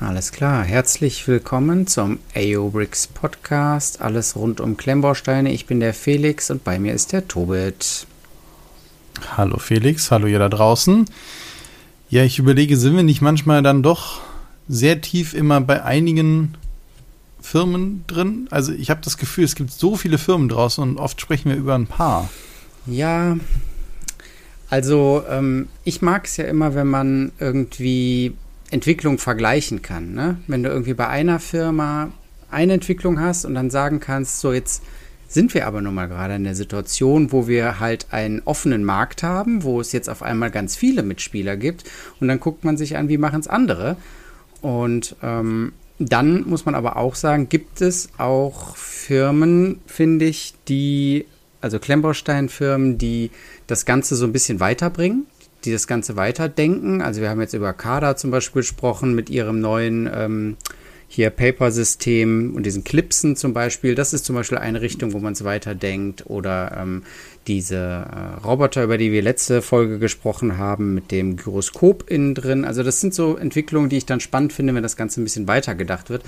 Alles klar, herzlich willkommen zum AOBRICS Podcast. Alles rund um Klemmbausteine. Ich bin der Felix und bei mir ist der Tobit. Hallo Felix, hallo ihr da draußen. Ja, ich überlege, sind wir nicht manchmal dann doch sehr tief immer bei einigen Firmen drin? Also ich habe das Gefühl, es gibt so viele Firmen draußen und oft sprechen wir über ein paar. Ja, also ähm, ich mag es ja immer, wenn man irgendwie Entwicklung vergleichen kann. Ne? Wenn du irgendwie bei einer Firma eine Entwicklung hast und dann sagen kannst, so jetzt sind wir aber nun mal gerade in der Situation, wo wir halt einen offenen Markt haben, wo es jetzt auf einmal ganz viele Mitspieler gibt und dann guckt man sich an, wie machen es andere. Und ähm, dann muss man aber auch sagen, gibt es auch Firmen, finde ich, die, also Klemmbausteinfirmen, die das Ganze so ein bisschen weiterbringen die das Ganze weiterdenken. Also wir haben jetzt über Kada zum Beispiel gesprochen mit ihrem neuen ähm, hier Paper-System und diesen Clipsen zum Beispiel. Das ist zum Beispiel eine Richtung, wo man es weiterdenkt. Oder ähm, diese äh, Roboter, über die wir letzte Folge gesprochen haben, mit dem Gyroskop innen drin. Also das sind so Entwicklungen, die ich dann spannend finde, wenn das Ganze ein bisschen weiter gedacht wird.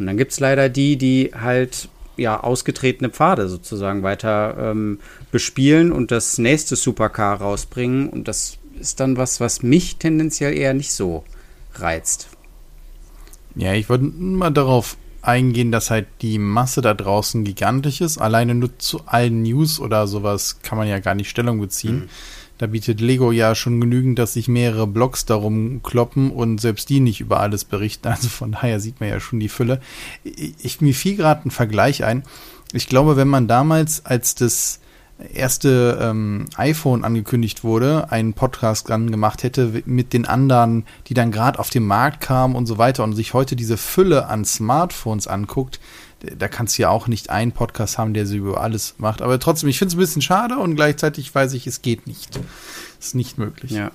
Und dann gibt es leider die, die halt ja ausgetretene Pfade sozusagen weiter ähm, bespielen und das nächste Supercar rausbringen. Und das ist dann was, was mich tendenziell eher nicht so reizt. Ja, ich wollte mal darauf eingehen, dass halt die Masse da draußen gigantisch ist. Alleine nur zu allen News oder sowas kann man ja gar nicht Stellung beziehen. Mhm. Da bietet Lego ja schon genügend, dass sich mehrere Blogs darum kloppen und selbst die nicht über alles berichten. Also von daher sieht man ja schon die Fülle. Ich, mir fiel gerade ein Vergleich ein. Ich glaube, wenn man damals, als das erste ähm, iPhone angekündigt wurde, einen Podcast dann gemacht hätte mit den anderen, die dann gerade auf den Markt kamen und so weiter und sich heute diese Fülle an Smartphones anguckt, da kannst du ja auch nicht einen Podcast haben, der sie über alles macht. Aber trotzdem, ich finde es ein bisschen schade und gleichzeitig weiß ich, es geht nicht. Es ist nicht möglich. Ja.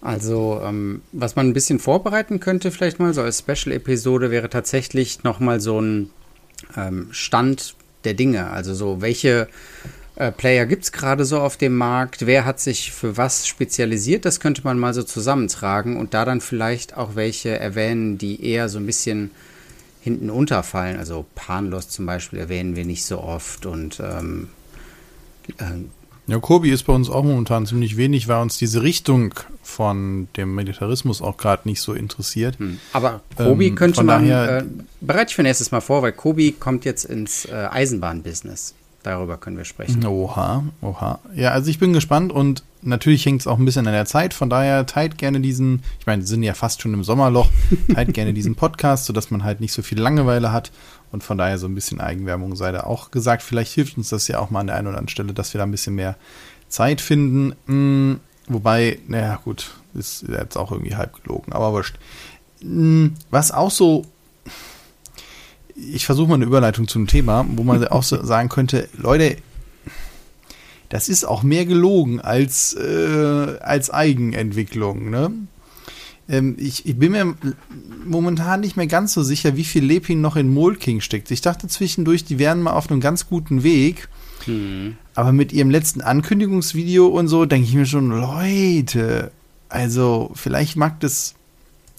Also, ähm, was man ein bisschen vorbereiten könnte, vielleicht mal so als Special-Episode, wäre tatsächlich nochmal so ein ähm, Stand der Dinge. Also so, welche äh, Player gibt es gerade so auf dem Markt? Wer hat sich für was spezialisiert? Das könnte man mal so zusammentragen und da dann vielleicht auch welche erwähnen, die eher so ein bisschen hinten unterfallen. Also Panlos zum Beispiel erwähnen wir nicht so oft und ähm, äh, ja, Kobi ist bei uns auch momentan ziemlich wenig, weil uns diese Richtung von dem Militarismus auch gerade nicht so interessiert. Hm. Aber Kobi ähm, könnte man, äh, bereite ich für nächstes Mal vor, weil Kobi kommt jetzt ins äh, Eisenbahnbusiness. Darüber können wir sprechen. Oha, oha. Ja, also ich bin gespannt und natürlich hängt es auch ein bisschen an der Zeit. Von daher teilt gerne diesen, ich meine, wir sind ja fast schon im Sommerloch, teilt gerne diesen Podcast, sodass man halt nicht so viel Langeweile hat. Und von daher so ein bisschen Eigenwerbung sei da auch gesagt. Vielleicht hilft uns das ja auch mal an der einen oder anderen Stelle, dass wir da ein bisschen mehr Zeit finden. Hm, wobei, naja, gut, ist jetzt auch irgendwie halb gelogen, aber wurscht. Hm, was auch so ich versuche mal eine Überleitung zum Thema, wo man auch so sagen könnte, Leute, das ist auch mehr gelogen als, äh, als Eigenentwicklung. Ne? Ähm, ich, ich, bin mir momentan nicht mehr ganz so sicher, wie viel Lepin noch in Molking steckt. Ich dachte zwischendurch, die wären mal auf einem ganz guten Weg. Hm. Aber mit ihrem letzten Ankündigungsvideo und so, denke ich mir schon, Leute, also vielleicht mag das.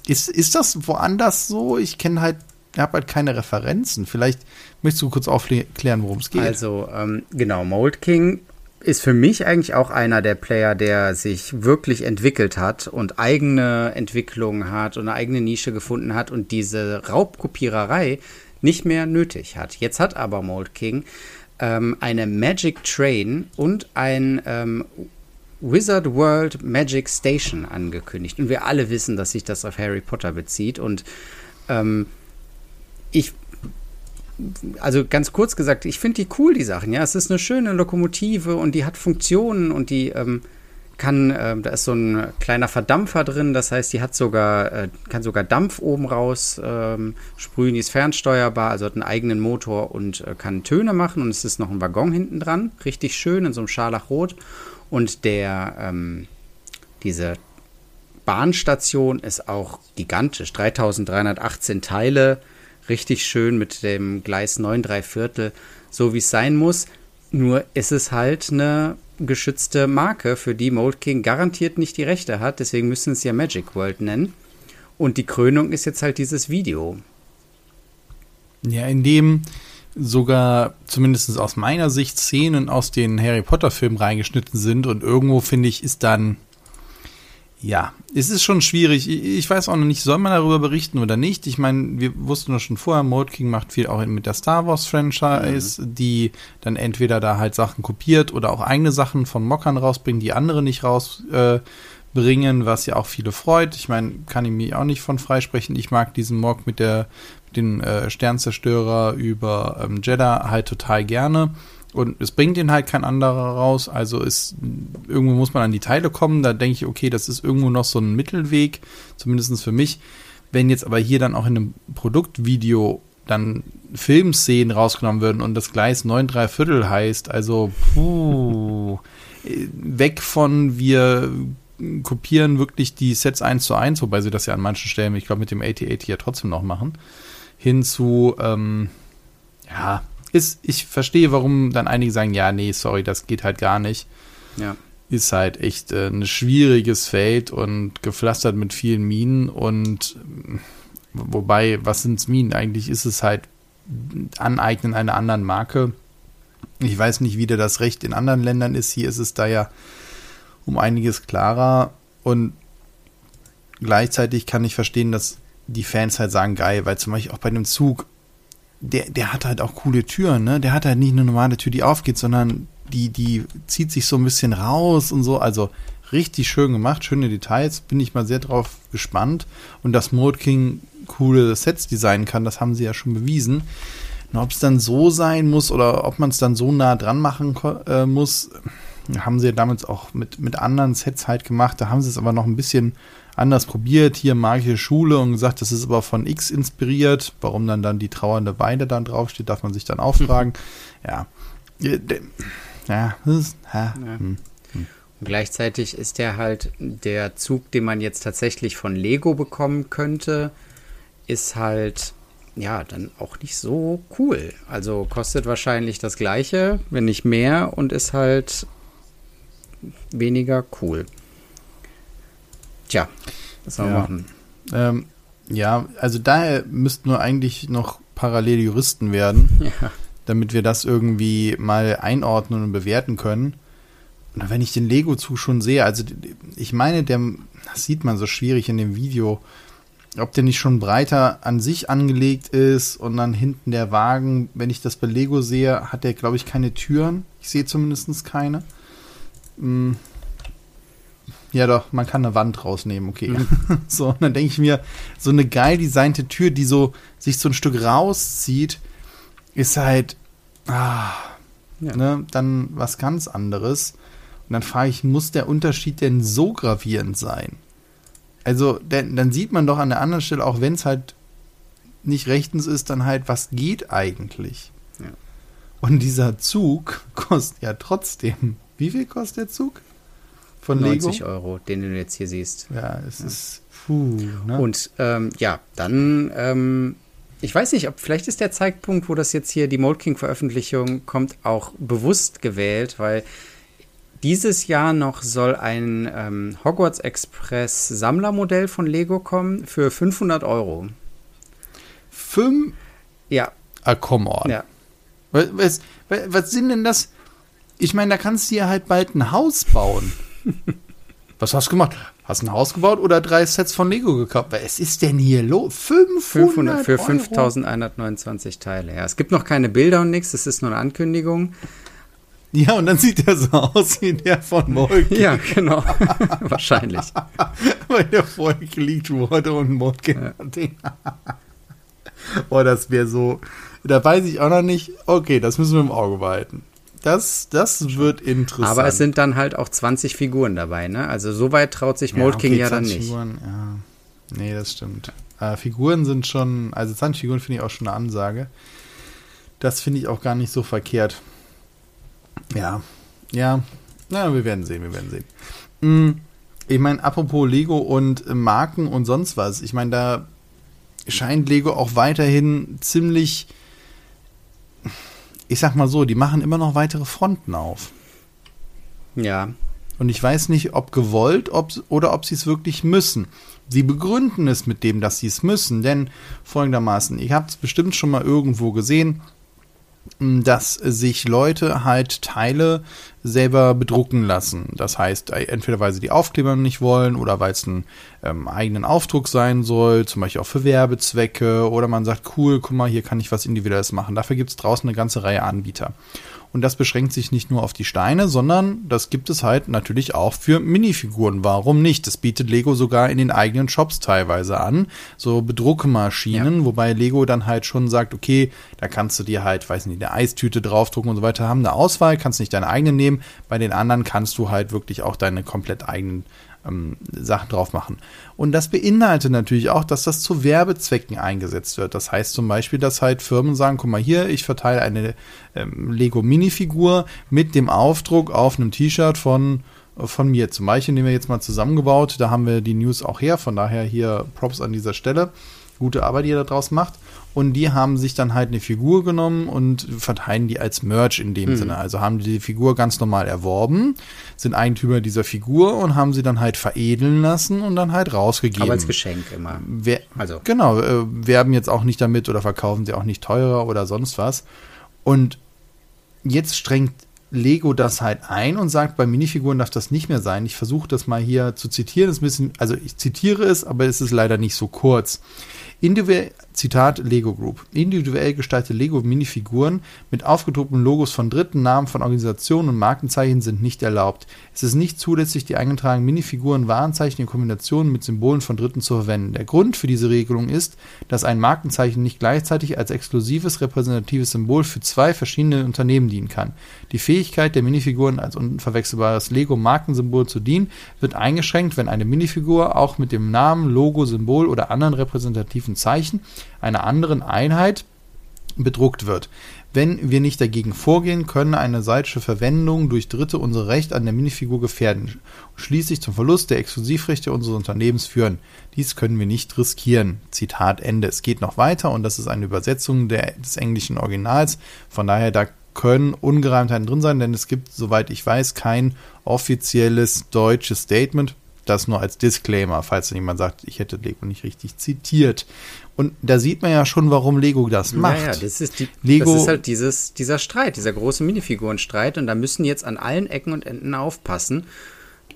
Ist, ist das woanders so? Ich kenne halt habe halt keine Referenzen. Vielleicht möchtest du kurz aufklären, worum es geht. Also, ähm, genau, Mold King ist für mich eigentlich auch einer der Player, der sich wirklich entwickelt hat und eigene Entwicklungen hat und eine eigene Nische gefunden hat und diese Raubkopiererei nicht mehr nötig hat. Jetzt hat aber Mold King ähm, eine Magic Train und ein ähm, Wizard World Magic Station angekündigt. Und wir alle wissen, dass sich das auf Harry Potter bezieht und ähm, ich also ganz kurz gesagt, ich finde die cool, die Sachen. Ja, es ist eine schöne Lokomotive und die hat Funktionen und die ähm, kann, äh, da ist so ein kleiner Verdampfer drin, das heißt, die hat sogar, äh, kann sogar Dampf oben raus ähm, sprühen, die ist fernsteuerbar, also hat einen eigenen Motor und äh, kann Töne machen. Und es ist noch ein Waggon hinten dran, richtig schön in so einem Scharlachrot. Und der, ähm, diese Bahnstation ist auch gigantisch, 3318 Teile, richtig schön mit dem Gleis 9 3 Viertel, so wie es sein muss. Nur ist es halt eine geschützte Marke, für die Mold King garantiert nicht die Rechte hat. Deswegen müssen sie es ja Magic World nennen. Und die Krönung ist jetzt halt dieses Video. Ja, in dem sogar zumindest aus meiner Sicht Szenen aus den Harry Potter Filmen reingeschnitten sind und irgendwo finde ich ist dann ja, es ist schon schwierig. Ich weiß auch noch nicht, soll man darüber berichten oder nicht? Ich meine, wir wussten doch schon vorher, Mode King macht viel auch mit der Star Wars Franchise, mhm. die dann entweder da halt Sachen kopiert oder auch eigene Sachen von Mockern rausbringen, die andere nicht rausbringen, äh, was ja auch viele freut. Ich meine, kann ich mich auch nicht von freisprechen. Ich mag diesen Mock mit der den äh, Sternzerstörer über ähm, Jeddah halt total gerne. Und es bringt ihn halt kein anderer raus. Also ist, irgendwo muss man an die Teile kommen. Da denke ich, okay, das ist irgendwo noch so ein Mittelweg, zumindest für mich. Wenn jetzt aber hier dann auch in einem Produktvideo dann Filmszenen rausgenommen würden und das Gleis 9 3 Viertel heißt, also puh, weg von wir kopieren wirklich die Sets 1 zu 1, wobei sie das ja an manchen Stellen, ich glaube, mit dem 8080 ja trotzdem noch machen, hin zu, ähm, ja, ist, ich verstehe, warum dann einige sagen, ja, nee, sorry, das geht halt gar nicht. Ja. Ist halt echt äh, ein schwieriges Feld und gepflastert mit vielen Minen und wobei, was sind Minen? Eigentlich ist es halt Aneignen einer anderen Marke. Ich weiß nicht, wie das Recht in anderen Ländern ist. Hier ist es da ja um einiges klarer und gleichzeitig kann ich verstehen, dass die Fans halt sagen, geil, weil zum Beispiel auch bei einem Zug der, der hat halt auch coole Türen, ne? Der hat halt nicht eine normale Tür, die aufgeht, sondern die, die zieht sich so ein bisschen raus und so. Also richtig schön gemacht, schöne Details. Bin ich mal sehr drauf gespannt. Und dass Mode King coole Sets designen kann, das haben sie ja schon bewiesen. ob es dann so sein muss oder ob man es dann so nah dran machen äh, muss, haben sie ja damals auch mit, mit anderen Sets halt gemacht. Da haben sie es aber noch ein bisschen anders probiert, hier magische Schule und gesagt, das ist aber von X inspiriert. Warum dann dann die trauernde Weide dann draufsteht, darf man sich dann auch fragen. Ja. Ja, das ist, ja. ja. Hm. hm. Und gleichzeitig ist der halt der Zug, den man jetzt tatsächlich von Lego bekommen könnte, ist halt ja dann auch nicht so cool. Also kostet wahrscheinlich das gleiche, wenn nicht mehr und ist halt weniger cool. Tja, was soll man ja. machen? Ähm, ja, also daher müssten nur eigentlich noch parallel Juristen werden, ja. damit wir das irgendwie mal einordnen und bewerten können. Und wenn ich den Lego-Zug schon sehe, also ich meine, der, das sieht man so schwierig in dem Video, ob der nicht schon breiter an sich angelegt ist und dann hinten der Wagen, wenn ich das bei Lego sehe, hat der, glaube ich, keine Türen. Ich sehe zumindest keine. Hm ja, doch, man kann eine Wand rausnehmen, okay. Mhm. so, und dann denke ich mir, so eine geil designte Tür, die so sich so ein Stück rauszieht, ist halt ah, ja. ne, dann was ganz anderes. Und dann frage ich, muss der Unterschied denn so gravierend sein? Also, denn, dann sieht man doch an der anderen Stelle, auch wenn es halt nicht rechtens ist, dann halt, was geht eigentlich? Ja. Und dieser Zug kostet ja trotzdem. Wie viel kostet der Zug? Von 90 Lego. Euro, den du jetzt hier siehst. Ja, es ja. ist puh, ne? Und ähm, ja, dann, ähm, ich weiß nicht, ob vielleicht ist der Zeitpunkt, wo das jetzt hier die Mold King Veröffentlichung kommt, auch bewusst gewählt, weil dieses Jahr noch soll ein ähm, Hogwarts Express Sammlermodell von Lego kommen für 500 Euro. Fünf? Ja. Ah, come on. Ja. Was, was, was sind denn das? Ich meine, da kannst du ja halt bald ein Haus bauen. Was hast du gemacht? Hast du ein Haus gebaut oder drei Sets von Lego gekauft? Was ist denn hier los? 500, 500 für 5129 Teile. Ja, es gibt noch keine Bilder und nichts. Es ist nur eine Ankündigung. Ja, und dann sieht er so aus wie der von Molke. ja, genau. Wahrscheinlich. Weil der vorher geleakt wurde und Molke ja. Boah, das wäre so. Da weiß ich auch noch nicht. Okay, das müssen wir im Auge behalten. Das, das wird interessant. Aber es sind dann halt auch 20 Figuren dabei, ne? Also so weit traut sich Mold King okay, ja dann nicht. Figuren, ja. Nee, das stimmt. Äh, Figuren sind schon, also 20 Figuren finde ich auch schon eine Ansage. Das finde ich auch gar nicht so verkehrt. Ja, ja. Na, wir werden sehen, wir werden sehen. Hm, ich meine, apropos Lego und Marken und sonst was. Ich meine, da scheint Lego auch weiterhin ziemlich ich sag mal so, die machen immer noch weitere Fronten auf. Ja. Und ich weiß nicht, ob gewollt ob, oder ob sie es wirklich müssen. Sie begründen es mit dem, dass sie es müssen, denn folgendermaßen, ihr habt es bestimmt schon mal irgendwo gesehen, dass sich Leute halt Teile selber bedrucken lassen. Das heißt, äh, entweder weil sie die Aufkleber nicht wollen oder weil es einen ähm, eigenen Aufdruck sein soll, zum Beispiel auch für Werbezwecke oder man sagt, cool, guck mal, hier kann ich was Individuelles machen. Dafür gibt es draußen eine ganze Reihe Anbieter. Und das beschränkt sich nicht nur auf die Steine, sondern das gibt es halt natürlich auch für Minifiguren. Warum nicht? Das bietet Lego sogar in den eigenen Shops teilweise an. So Bedruckmaschinen, ja. wobei Lego dann halt schon sagt, okay, da kannst du dir halt, weiß nicht, eine Eistüte draufdrucken und so weiter, haben eine Auswahl, kannst nicht deine eigene nehmen. Bei den anderen kannst du halt wirklich auch deine komplett eigenen ähm, Sachen drauf machen. Und das beinhaltet natürlich auch, dass das zu Werbezwecken eingesetzt wird. Das heißt zum Beispiel, dass halt Firmen sagen, guck mal hier, ich verteile eine ähm, Lego Minifigur mit dem Aufdruck auf einem T-Shirt von von mir. Zum Beispiel nehmen wir jetzt mal zusammengebaut, da haben wir die News auch her, von daher hier Props an dieser Stelle. Gute Arbeit, die ihr da draus macht. Und die haben sich dann halt eine Figur genommen und verteilen die als Merch in dem mhm. Sinne. Also haben die, die Figur ganz normal erworben, sind Eigentümer dieser Figur und haben sie dann halt veredeln lassen und dann halt rausgegeben. Aber als Geschenk immer. Wer, also. Genau, äh, werben jetzt auch nicht damit oder verkaufen sie auch nicht teurer oder sonst was. Und jetzt strengt Lego das halt ein und sagt, bei Minifiguren darf das nicht mehr sein. Ich versuche das mal hier zu zitieren. Das ist ein bisschen, also ich zitiere es, aber es ist leider nicht so kurz. Individuell, Zitat Lego Group. Individuell gestaltete Lego-Minifiguren mit aufgedruckten Logos von Dritten, Namen von Organisationen und Markenzeichen sind nicht erlaubt. Es ist nicht zulässig, die eingetragenen Minifiguren, Warenzeichen in Kombination mit Symbolen von Dritten zu verwenden. Der Grund für diese Regelung ist, dass ein Markenzeichen nicht gleichzeitig als exklusives repräsentatives Symbol für zwei verschiedene Unternehmen dienen kann. Die Fähigkeit der Minifiguren als unverwechselbares Lego-Markensymbol zu dienen, wird eingeschränkt, wenn eine Minifigur auch mit dem Namen, Logo, Symbol oder anderen repräsentativen Zeichen einer anderen Einheit bedruckt wird. Wenn wir nicht dagegen vorgehen, können eine solche Verwendung durch Dritte unser Recht an der Minifigur gefährden und schließlich zum Verlust der Exklusivrechte unseres Unternehmens führen. Dies können wir nicht riskieren. Zitat Ende. Es geht noch weiter und das ist eine Übersetzung der, des englischen Originals. Von daher, da können Ungereimtheiten drin sein, denn es gibt, soweit ich weiß, kein offizielles deutsches Statement. Das nur als Disclaimer, falls jemand sagt, ich hätte Lego nicht richtig zitiert. Und da sieht man ja schon, warum Lego das macht. Ja, ja das ist, die, Lego, das ist halt dieses, dieser Streit, dieser große Minifigurenstreit. Und da müssen jetzt an allen Ecken und Enden aufpassen.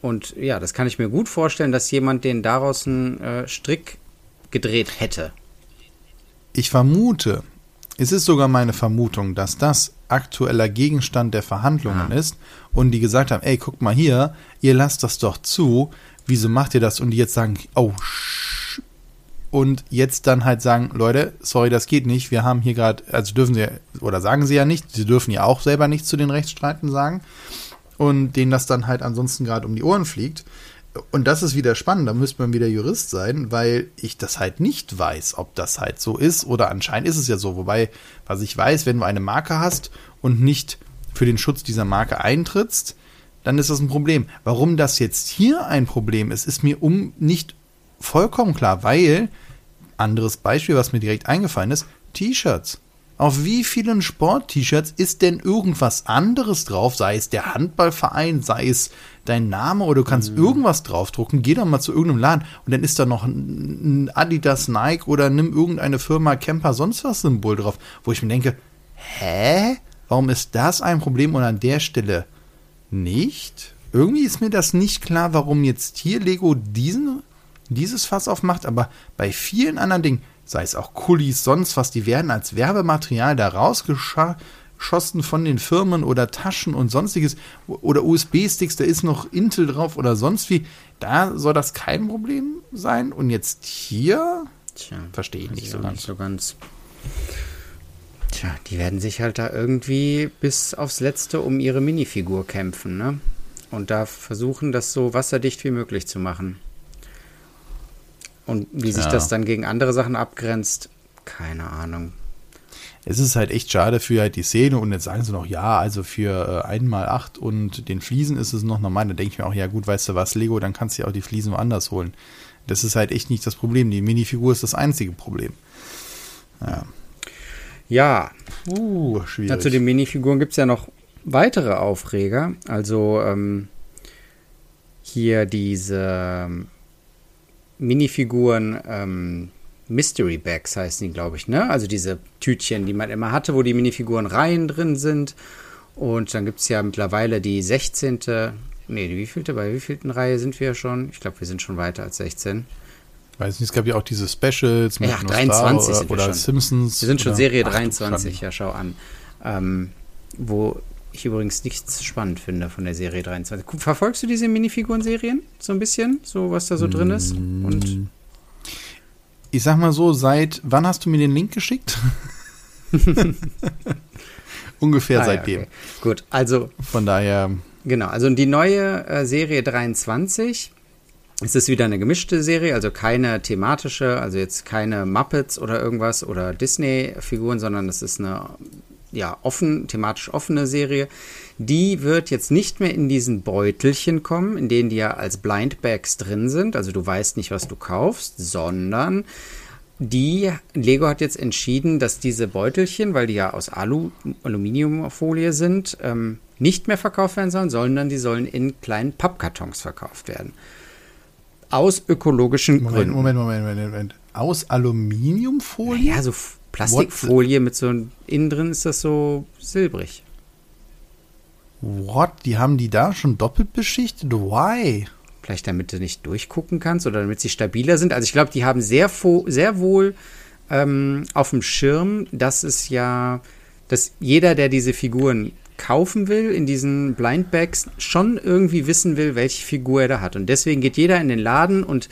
Und ja, das kann ich mir gut vorstellen, dass jemand den daraus einen äh, Strick gedreht hätte. Ich vermute, es ist sogar meine Vermutung, dass das aktueller Gegenstand der Verhandlungen ah. ist und die gesagt haben, ey, guckt mal hier, ihr lasst das doch zu, wieso macht ihr das? Und die jetzt sagen, oh, und jetzt dann halt sagen, Leute, sorry, das geht nicht. Wir haben hier gerade, also dürfen sie, oder sagen sie ja nicht, sie dürfen ja auch selber nichts zu den Rechtsstreiten sagen. Und denen das dann halt ansonsten gerade um die Ohren fliegt. Und das ist wieder spannend, da müsste man wieder Jurist sein, weil ich das halt nicht weiß, ob das halt so ist oder anscheinend ist es ja so. Wobei, was ich weiß, wenn du eine Marke hast und nicht für den Schutz dieser Marke eintrittst, dann ist das ein Problem. Warum das jetzt hier ein Problem ist, ist mir um nicht vollkommen klar, weil, anderes Beispiel, was mir direkt eingefallen ist, T-Shirts. Auf wie vielen Sport-T-Shirts ist denn irgendwas anderes drauf? Sei es der Handballverein, sei es dein Name oder du kannst mhm. irgendwas draufdrucken. Geh doch mal zu irgendeinem Laden und dann ist da noch ein Adidas, Nike oder nimm irgendeine Firma Camper, sonst was Symbol drauf, wo ich mir denke, hä? Warum ist das ein Problem und an der Stelle nicht? Irgendwie ist mir das nicht klar, warum jetzt hier Lego diesen dieses Fass aufmacht, aber bei vielen anderen Dingen, sei es auch Kulis, sonst was, die werden als Werbematerial da rausgeschossen von den Firmen oder Taschen und sonstiges oder USB-Sticks, da ist noch Intel drauf oder sonst wie. Da soll das kein Problem sein. Und jetzt hier Tja, verstehe ich nicht so ganz. Nicht so ganz. Tja, die werden sich halt da irgendwie bis aufs Letzte um ihre Minifigur kämpfen, ne? Und da versuchen, das so wasserdicht wie möglich zu machen. Und wie sich ja. das dann gegen andere Sachen abgrenzt, keine Ahnung. Es ist halt echt schade für halt die Szene und jetzt sagen sie noch, ja, also für äh, einmal acht und den Fliesen ist es noch normal. Da denke ich mir auch, ja gut, weißt du was, Lego, dann kannst du ja auch die Fliesen woanders holen. Das ist halt echt nicht das Problem. Die Minifigur ist das einzige Problem. Ja. Ja. Uh, schwierig. Ja, zu den Minifiguren gibt es ja noch weitere Aufreger. Also ähm, hier diese Minifiguren ähm, Mystery Bags heißen die, glaube ich, ne? Also diese Tütchen, die man immer hatte, wo die Minifiguren Reihen drin sind. Und dann gibt es ja mittlerweile die 16. Nee, die wievielte? Bei wievielten Reihe sind wir schon? Ich glaube, wir sind schon weiter als 16. Weiß nicht, es gab ja auch diese Specials mit ja, 23 oder, oder Simpsons. Wir sind schon Serie 23, Ach, ja, schau an. Ähm, wo ich übrigens nichts spannend finde von der Serie 23. Verfolgst du diese Minifiguren-Serien so ein bisschen? So, was da so drin ist? Und mm. ich sag mal so, seit wann hast du mir den Link geschickt? Ungefähr ah, seitdem. Ja, okay. Gut, also. Von daher. Genau, also die neue äh, Serie 23 es ist wieder eine gemischte Serie, also keine thematische, also jetzt keine Muppets oder irgendwas oder Disney-Figuren, sondern es ist eine ja, offen, thematisch offene Serie. Die wird jetzt nicht mehr in diesen Beutelchen kommen, in denen die ja als Blindbags drin sind. Also du weißt nicht, was du kaufst, sondern die Lego hat jetzt entschieden, dass diese Beutelchen, weil die ja aus Alu, Aluminiumfolie sind, ähm, nicht mehr verkauft werden sollen, sondern die sollen in kleinen Pappkartons verkauft werden. Aus ökologischen Moment, Gründen. Moment, Moment, Moment, Moment. Aus Aluminiumfolie? Ja, so Plastikfolie mit so innen drin ist das so silbrig. What? Die haben die da schon doppelt beschichtet? Why? Vielleicht damit du nicht durchgucken kannst oder damit sie stabiler sind. Also ich glaube, die haben sehr, sehr wohl ähm, auf dem Schirm, dass es ja, dass jeder, der diese Figuren kaufen will, in diesen Blindbags, schon irgendwie wissen will, welche Figur er da hat. Und deswegen geht jeder in den Laden und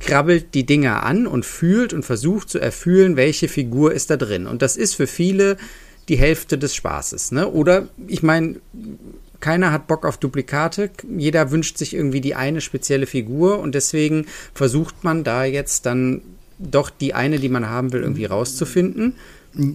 krabbelt die Dinger an und fühlt und versucht zu erfühlen, welche Figur ist da drin. Und das ist für viele die Hälfte des Spaßes. Ne? Oder, ich meine, keiner hat Bock auf Duplikate. Jeder wünscht sich irgendwie die eine spezielle Figur und deswegen versucht man da jetzt dann doch die eine, die man haben will, irgendwie rauszufinden.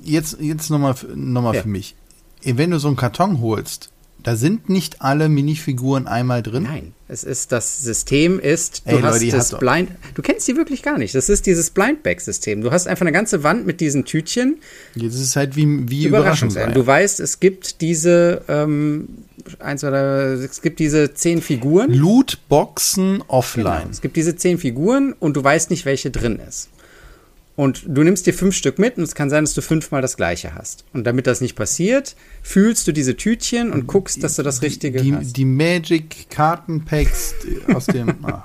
Jetzt, jetzt nochmal noch mal ja. für mich wenn du so einen Karton holst, da sind nicht alle Minifiguren einmal drin. Nein, es ist das System ist, du Ey, hast Leute, das Blind, du kennst die wirklich gar nicht. Das ist dieses Blindbag-System. Du hast einfach eine ganze Wand mit diesen Tütchen. Das ist halt wie, wie Überraschungsei. Du weißt, es gibt diese ähm, eins oder es gibt diese zehn Figuren. Lootboxen offline. Genau. Es gibt diese zehn Figuren und du weißt nicht, welche drin ist. Und du nimmst dir fünf Stück mit und es kann sein, dass du fünfmal das gleiche hast. Und damit das nicht passiert, fühlst du diese Tütchen und guckst, dass du das Richtige die, hast. Die Magic Kartenpacks aus dem. Oh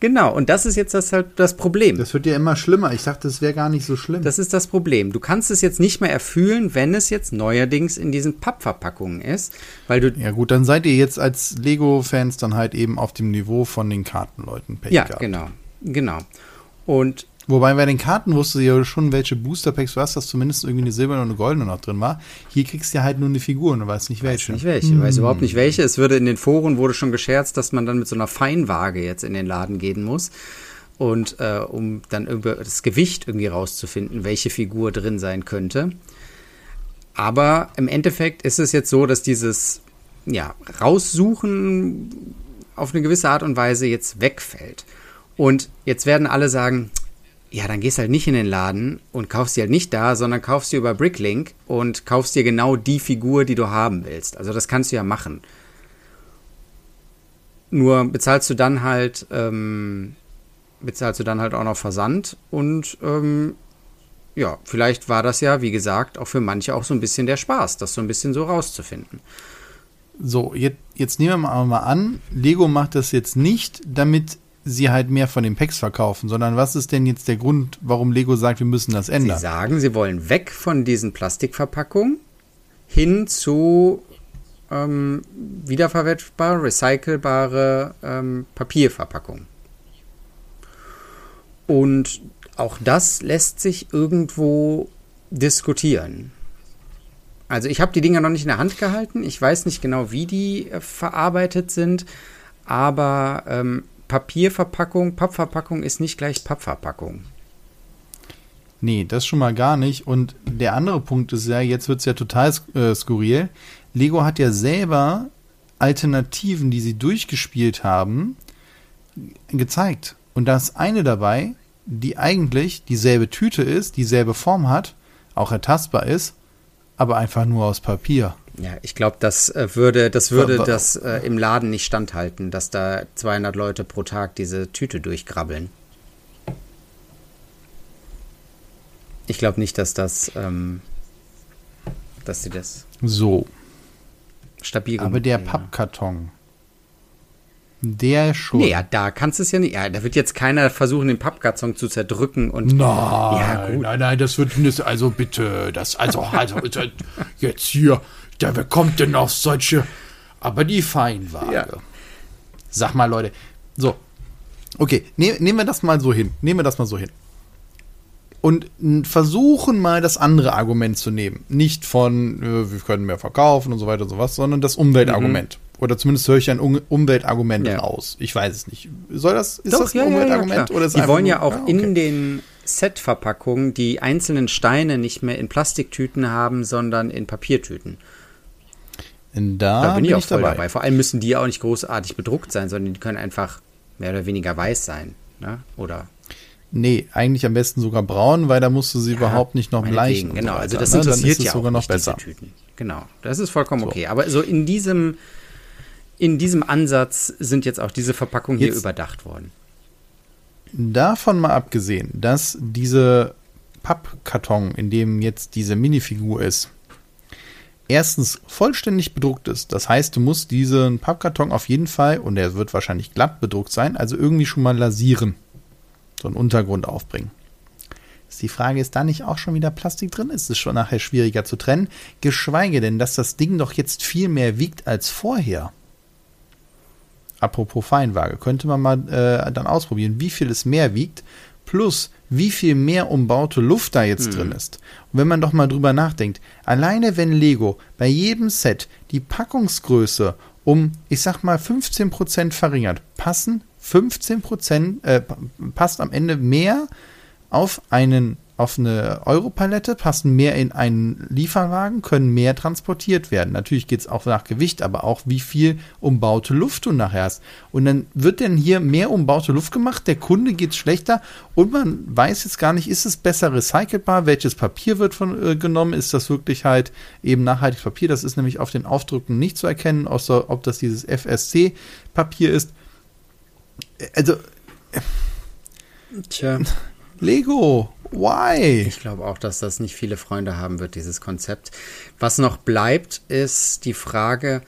genau, und das ist jetzt das, halt das Problem. Das wird ja immer schlimmer. Ich dachte, das wäre gar nicht so schlimm. Das ist das Problem. Du kannst es jetzt nicht mehr erfüllen, wenn es jetzt neuerdings in diesen Pappverpackungen ist, weil du. Ja, gut, dann seid ihr jetzt als Lego-Fans dann halt eben auf dem Niveau von den Kartenleuten. Pech ja, gehabt. genau. Genau. Und Wobei bei den Karten wusstest du ja schon, welche Booster-Packs du hast, dass zumindest irgendwie eine silberne und eine goldene noch drin war. Hier kriegst du ja halt nur eine Figur und du weißt nicht welche. Weiß nicht welche, hm. weiß überhaupt nicht welche. Es würde in den Foren wurde schon gescherzt, dass man dann mit so einer Feinwaage jetzt in den Laden gehen muss. Und äh, um dann über das Gewicht irgendwie rauszufinden, welche Figur drin sein könnte. Aber im Endeffekt ist es jetzt so, dass dieses ja, Raussuchen auf eine gewisse Art und Weise jetzt wegfällt. Und jetzt werden alle sagen, ja, dann gehst halt nicht in den Laden und kaufst sie halt nicht da, sondern kaufst sie über Bricklink und kaufst dir genau die Figur, die du haben willst. Also das kannst du ja machen. Nur bezahlst du dann halt, ähm, bezahlst du dann halt auch noch Versand und ähm, ja, vielleicht war das ja, wie gesagt, auch für manche auch so ein bisschen der Spaß, das so ein bisschen so rauszufinden. So, jetzt, jetzt nehmen wir mal an, Lego macht das jetzt nicht, damit sie halt mehr von den Packs verkaufen, sondern was ist denn jetzt der Grund, warum Lego sagt, wir müssen das ändern? Sie sagen, sie wollen weg von diesen Plastikverpackungen hin zu ähm, wiederverwertbare, recycelbare ähm, Papierverpackungen. Und auch das lässt sich irgendwo diskutieren. Also ich habe die Dinger noch nicht in der Hand gehalten. Ich weiß nicht genau, wie die äh, verarbeitet sind. Aber ähm, Papierverpackung, Pappverpackung ist nicht gleich Pappverpackung. Nee, das schon mal gar nicht. Und der andere Punkt ist ja, jetzt wird es ja total äh, skurril. Lego hat ja selber Alternativen, die sie durchgespielt haben, gezeigt. Und da ist eine dabei, die eigentlich dieselbe Tüte ist, dieselbe Form hat, auch ertastbar ist, aber einfach nur aus Papier. Ja, ich glaube, das äh, würde, das würde aber, das äh, im Laden nicht standhalten, dass da 200 Leute pro Tag diese Tüte durchgrabbeln. Ich glaube nicht, dass das, ähm, dass sie das so stabil. Aber der Pappkarton, der schon. Nee, ja, da kannst du es ja nicht. Ja, da wird jetzt keiner versuchen, den Pappkarton zu zerdrücken und. Nein, Ja, nein, nein, das wird das, also bitte, das, also, also, jetzt hier, da wer kommt denn auf solche, aber die Feinwaage. Ja. Sag mal, Leute, so, okay, ne, nehmen wir das mal so hin, nehmen wir das mal so hin. Und versuchen mal das andere Argument zu nehmen. Nicht von, äh, wir können mehr verkaufen und so weiter und so was, sondern das Umweltargument. Oder zumindest höre ich ein Un Umweltargument Ja. raus. Ich weiß es nicht. Soll das, ist Doch, das ein ja, ja, ja, Umweltargument? klar. oder ist Die wollen ja auch Ah, okay. in den Set-Verpackungen die einzelnen Steine nicht mehr in Plastiktüten haben, sondern in Papiertüten. Da, Da bin ich auch voll dabei. Vor allem müssen die ja auch nicht großartig bedruckt sein, sondern die können einfach mehr oder weniger weiß sein. Ne? Oder Nee, eigentlich am besten sogar braun, weil da musst du sie überhaupt nicht noch bleichen. Genau, so also das ne? Interessiert es ja sogar auch noch besser. Tüten. Genau, das ist vollkommen So. okay. Aber so in diesem, in diesem Ansatz sind jetzt auch diese Verpackungen hier Jetzt- überdacht worden. Davon mal abgesehen, dass diese Pappkarton, in dem jetzt diese Minifigur ist, erstens vollständig bedruckt ist. Das heißt, du musst diesen Pappkarton auf jeden Fall, und der wird wahrscheinlich glatt bedruckt sein, also irgendwie schon mal lasieren. So einen Untergrund aufbringen. Ist die Frage, ist da nicht auch schon wieder Plastik drin? Ist es schon nachher schwieriger zu trennen? Geschweige denn, dass das Ding doch jetzt viel mehr wiegt als vorher. Apropos Feinwaage, könnte man mal äh, dann ausprobieren, wie viel es mehr wiegt, plus wie viel mehr umbaute Luft da jetzt drin ist. Und wenn man doch mal drüber nachdenkt, alleine wenn Lego bei jedem Set die Packungsgröße um, ich sag mal, 15% verringert, passen 15%, äh, pa- passt am Ende mehr auf einen auf eine Europalette, passen mehr in einen Lieferwagen, können mehr transportiert werden. Natürlich geht es auch nach Gewicht, aber auch wie viel umbaute Luft du nachher hast. Und dann wird denn hier mehr umbaute Luft gemacht, der Kunde geht schlechter und man weiß jetzt gar nicht, ist es besser recycelbar, welches Papier wird von, äh, genommen, ist das wirklich halt eben nachhaltiges Papier, das ist nämlich auf den Aufdrücken nicht zu erkennen, außer ob das dieses FSC-Papier ist. Also, Tja. Lego, why? Ich glaube auch, dass das nicht viele Freunde haben wird, dieses Konzept. Was noch bleibt, ist die Frage,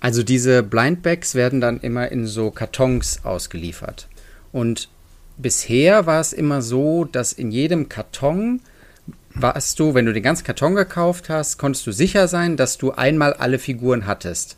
also diese Blindbags werden dann immer in so Kartons ausgeliefert. Und bisher war es immer so, dass in jedem Karton warst du, wenn du den ganzen Karton gekauft hast, konntest du sicher sein, dass du einmal alle Figuren hattest.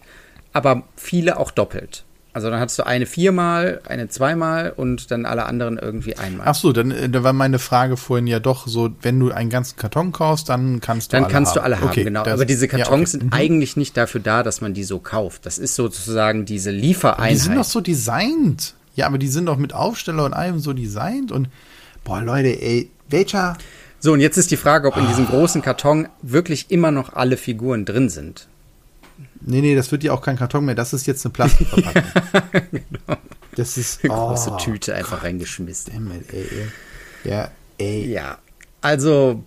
Aber viele auch doppelt. Also dann hattest du eine viermal, eine zweimal und dann alle anderen irgendwie einmal. Ach so, dann äh, da war meine Frage vorhin ja doch so, wenn du einen ganzen Karton kaufst, dann kannst du Dann alle kannst haben. du alle haben, Okay, genau. Aber diese ja, Kartons okay. sind eigentlich nicht dafür da, dass man die so kauft. Das ist sozusagen diese Die Liefereinheit. sind doch so designt. Ja, aber die sind doch mit Aufsteller und allem so designt und boah, Leute, ey, welcher so, und jetzt ist die Frage, ob in diesem großen Karton wirklich immer noch alle Figuren drin sind. Nee, nee, das wird ja auch kein Karton mehr, das ist jetzt eine Plastikverpackung. Das ist Eine große oh, Tüte einfach reingeschmissen. Damn it, ey, ey. Ja, ey. Ja, also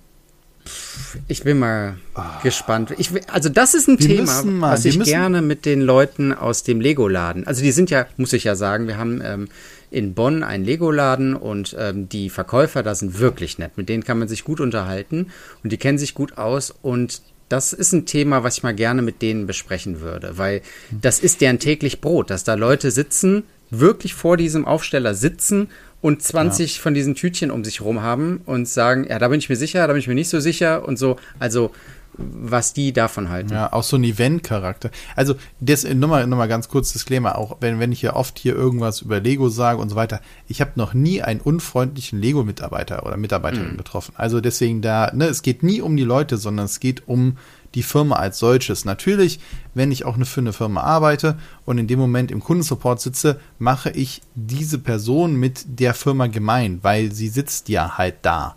ich bin mal gespannt. Ich, also das ist ein Wir Thema, mal- was ich gerne mit den Leuten aus dem Lego-Laden. Also die sind ja, muss ich ja sagen, wir haben ähm, in Bonn einen Lego-Laden und ähm, die Verkäufer da sind wirklich nett. Mit denen kann man sich gut unterhalten und die kennen sich gut aus und das ist ein Thema, was ich mal gerne mit denen besprechen würde, weil das ist deren täglich Brot, dass da Leute sitzen, wirklich vor diesem Aufsteller sitzen und 20 von diesen Tütchen um sich rum haben und sagen, ja, da bin ich mir sicher, da bin ich mir nicht so sicher und so. Also, was die davon halten. Ja, auch so ein Event-Charakter. Also, das, nochmal, nochmal ganz kurz Disclaimer, auch wenn, wenn ich hier oft hier irgendwas über Lego sage und so weiter, ich habe noch nie einen unfreundlichen Lego-Mitarbeiter oder Mitarbeiterin getroffen. Also deswegen da, ne, es geht nie um die Leute, sondern es geht um die Firma als solches. Natürlich, wenn ich auch eine, für eine Firma arbeite und in dem Moment im Kundensupport sitze, mache ich diese Person mit der Firma gemein, weil sie sitzt ja halt da.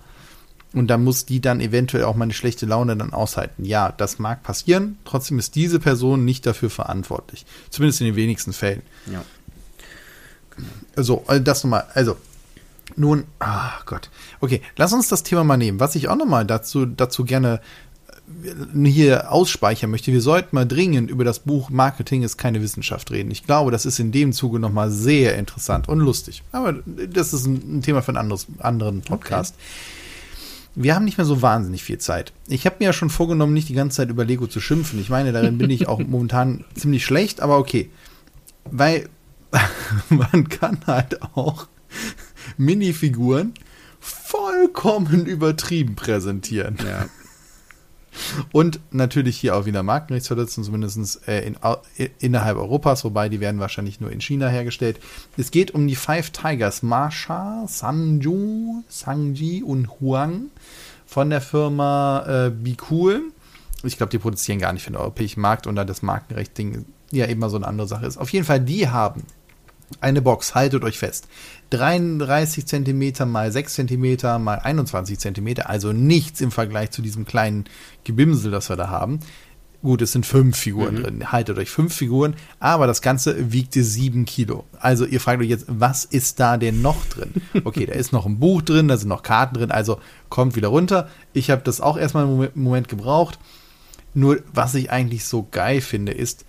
Und da muss die dann eventuell auch meine schlechte Laune dann aushalten. Ja, das mag passieren. Trotzdem ist diese Person nicht dafür verantwortlich. Zumindest in den wenigsten Fällen. Ja. Also, äh, das nochmal. Also, nun, ah Gott. Okay, lass uns das Thema mal nehmen. Was ich auch nochmal dazu, dazu gerne äh, hier ausspeichern möchte. Wir sollten mal dringend über das Buch Marketing ist keine Wissenschaft reden. Ich glaube, das ist in dem Zuge nochmal sehr interessant und lustig. Aber das ist ein, Thema für einen anderes, anderen Podcast. Wir haben nicht mehr so wahnsinnig viel Zeit. Ich habe mir ja schon vorgenommen, nicht die ganze Zeit über Lego zu schimpfen. Ich meine, darin bin ich auch momentan ziemlich schlecht, aber okay. Weil man kann halt auch Minifiguren vollkommen übertrieben präsentieren. Ja. Und natürlich hier auch wieder Markenrechtsverletzungen, zumindest äh, in, innerhalb Europas, wobei die werden wahrscheinlich nur in China hergestellt. Es geht um die Five Tigers, Masha, Sanju, Sangji und Huang von der Firma äh, Be. Ich glaube, die produzieren gar nicht für den europäischen Markt und da das Markenrecht-Ding ja immer so eine andere Sache ist. Auf jeden Fall, die haben eine Box, haltet euch fest. 33 cm mal 6 cm mal 21 cm, also nichts im Vergleich zu diesem kleinen Gebimsel, das wir da haben. Gut, es sind fünf Figuren mhm. drin. Haltet euch fünf Figuren, aber das Ganze wiegte sieben Kilo. Also ihr fragt euch jetzt, was ist da denn noch drin? Okay, da ist noch ein Buch drin, da sind noch Karten drin, also kommt wieder runter. Ich habe das auch erstmal einen Moment gebraucht. Nur was ich eigentlich so geil finde, ist,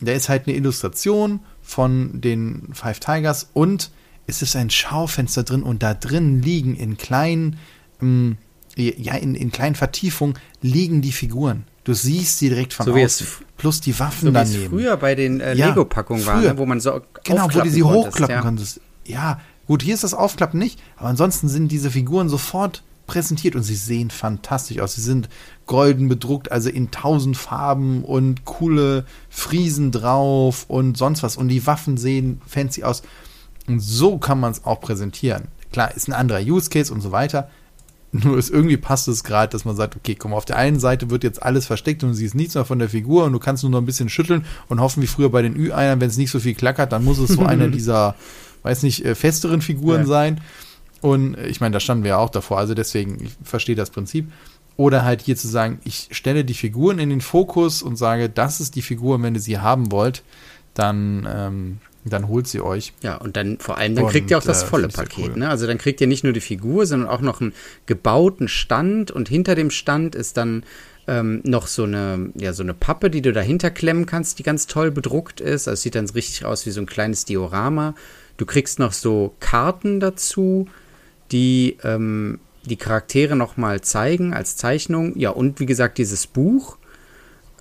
da ist halt eine Illustration von den Five Tigers und es ist ein Schaufenster drin und da drin liegen in kleinen, ähm, ja, in, in kleinen Vertiefungen liegen die Figuren. Du siehst sie direkt von so außen. Plus die Waffen so daneben. Wie es früher bei den äh, ja, Lego-Packungen war, ne, wo man so Genau, wo du sie hochklappen ja. konntest. Ja, gut, hier ist das Aufklappen nicht, aber ansonsten sind diese Figuren sofort präsentiert und sie sehen fantastisch aus. Sie sind golden bedruckt, also in tausend Farben und coole Friesen drauf und sonst was. Und die Waffen sehen fancy aus. Und so kann man es auch präsentieren. Klar, ist ein anderer Use Case und so weiter. Nur ist irgendwie passt es gerade, dass man sagt, okay, komm, auf der einen Seite wird jetzt alles versteckt und du siehst nichts mehr von der Figur und du kannst nur noch ein bisschen schütteln und hoffen wie früher bei den Ü-Einern, wenn es nicht so viel klackert, dann muss es so einer dieser, weiß nicht, äh, festeren Figuren ja. sein. Und äh, ich meine, da standen wir ja auch davor, also deswegen, ich verstehe das Prinzip. Oder halt hier zu sagen, ich stelle die Figuren in den Fokus und sage, das ist die Figur, wenn ihr sie haben wollt, dann ähm, dann holt sie euch. Ja, und dann vor allem, dann und, kriegt ihr auch das äh, volle Paket. Cool. Ne? Also dann kriegt ihr nicht nur die Figur, sondern auch noch einen gebauten Stand und hinter dem Stand ist dann ähm, noch so eine, ja, so eine Pappe, die du dahinter klemmen kannst, die ganz toll bedruckt ist. Also sieht dann richtig aus wie so ein kleines Diorama. Du kriegst noch so Karten dazu, die ähm, die Charaktere nochmal zeigen als Zeichnung. Ja, und wie gesagt, dieses Buch,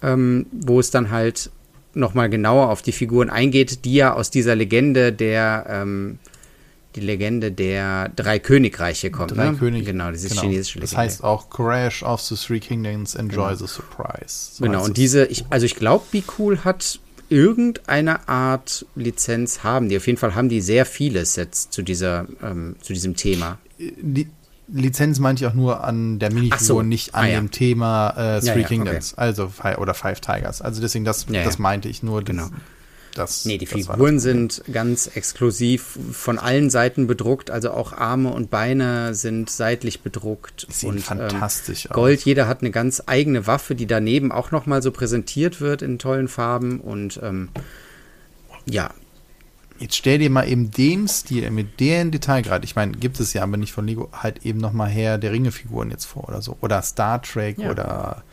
ähm, wo es dann halt nochmal genauer auf die Figuren eingeht, die ja aus dieser Legende der, ähm, die Legende der drei Königreiche kommt. Drei ne? Könige. Genau, dieses genau. chinesische Legende. Das heißt auch Crash of the Three Kingdoms, Enjoy genau. the Surprise. So genau, und diese, ich, also ich glaube, Be Cool hat irgendeine Art Lizenz haben die. Auf jeden Fall haben die sehr viele Sets zu dieser, ähm, zu diesem Thema. Die, Lizenz meinte ich auch nur an der Minifigur, so. nicht an ah, ja. dem Thema äh, Three ja, Kingdoms, okay. also oder Five Tigers. Also deswegen, das, das meinte ich nur. Genau. Das, nee, die Figuren sind ganz exklusiv von allen Seiten bedruckt, also auch Arme und Beine sind seitlich bedruckt. Sieht und, fantastisch ähm, Gold, aus. jeder hat eine ganz eigene Waffe, die daneben auch nochmal so präsentiert wird in tollen Farben und ähm, ja, Jetzt stell dir mal eben den Stil mit dem Detailgrad, ich meine, gibt es ja aber nicht von Lego, halt eben nochmal her der Ringe-Figuren jetzt vor oder so. Oder Star Trek ja. oder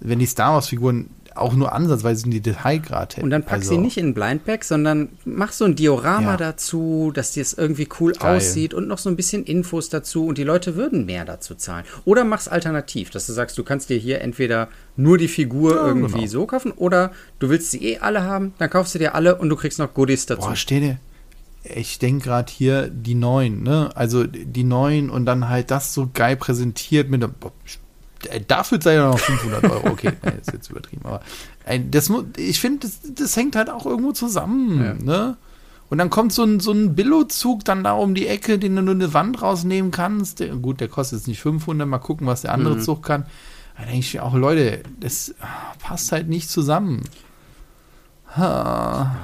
wenn die Star Wars-Figuren auch nur ansatzweise in die Detailgrad hätten. Und dann pack also, sie nicht in Blindback, sondern mach so ein Diorama ja. dazu, dass das irgendwie cool Geil. aussieht und noch so ein bisschen Infos dazu und die Leute würden mehr dazu zahlen. Oder mach's alternativ, dass du sagst, du kannst dir hier entweder nur die Figur ja, irgendwie genau. so kaufen oder du willst sie eh alle haben, dann kaufst du dir alle und du kriegst noch Goodies dazu. Boah, steh dir. Ich denke gerade hier die neuen, ne? Also die neuen und dann halt das so geil präsentiert mit dafür sei ja noch 500 Euro. Okay, nee, ist jetzt übertrieben. Aber das, ich finde, das, das, hängt halt auch irgendwo zusammen. Ja. Ne? Und dann kommt so ein, so ein Billo-Zug dann da um die Ecke, den du nur eine Wand rausnehmen kannst. Der, gut, der kostet jetzt nicht 500. Mal gucken, was der andere mhm. Zug kann. Da denke ich auch, Leute, das ah, passt halt nicht zusammen. Ha.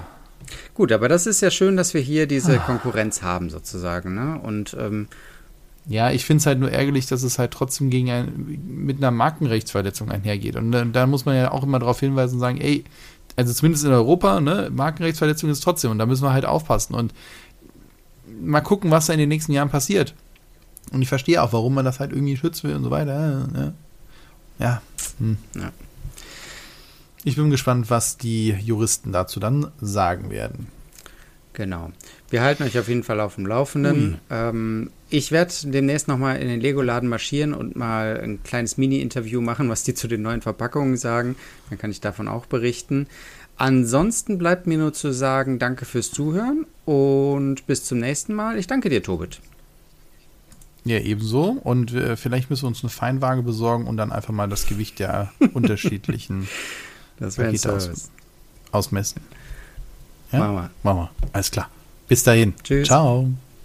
Gut, aber das ist ja schön, dass wir hier diese Konkurrenz haben, sozusagen. Ne? Und ähm, ja, ich finde es halt nur ärgerlich, dass es halt trotzdem gegen ein, mit einer Markenrechtsverletzung einhergeht. Und da, muss man ja auch immer darauf hinweisen und sagen, ey, also zumindest in Europa, ne, Markenrechtsverletzung ist trotzdem und da müssen wir halt aufpassen und mal gucken, was da in den nächsten Jahren passiert. Und ich verstehe auch, warum man das halt irgendwie schützen will und so weiter. Ja. ja. Hm. ja. Ich bin gespannt, was die Juristen dazu dann sagen werden. Genau. Wir halten euch auf jeden Fall auf dem Laufenden. Ähm, ich werde demnächst nochmal in den Lego-Laden marschieren und mal ein kleines Mini-Interview machen, was die zu den neuen Verpackungen sagen. Dann kann ich davon auch berichten. Ansonsten bleibt mir nur zu sagen, danke fürs Zuhören und bis zum nächsten Mal. Ich danke dir, Tobit. Ja, ebenso. Und äh, vielleicht müssen wir uns eine Feinwaage besorgen und dann einfach mal das Gewicht der unterschiedlichen das Pakete aus, ausmessen. Ja? Machen wir. Machen wir. Alles klar. Bis dahin. Tschüss. Ciao.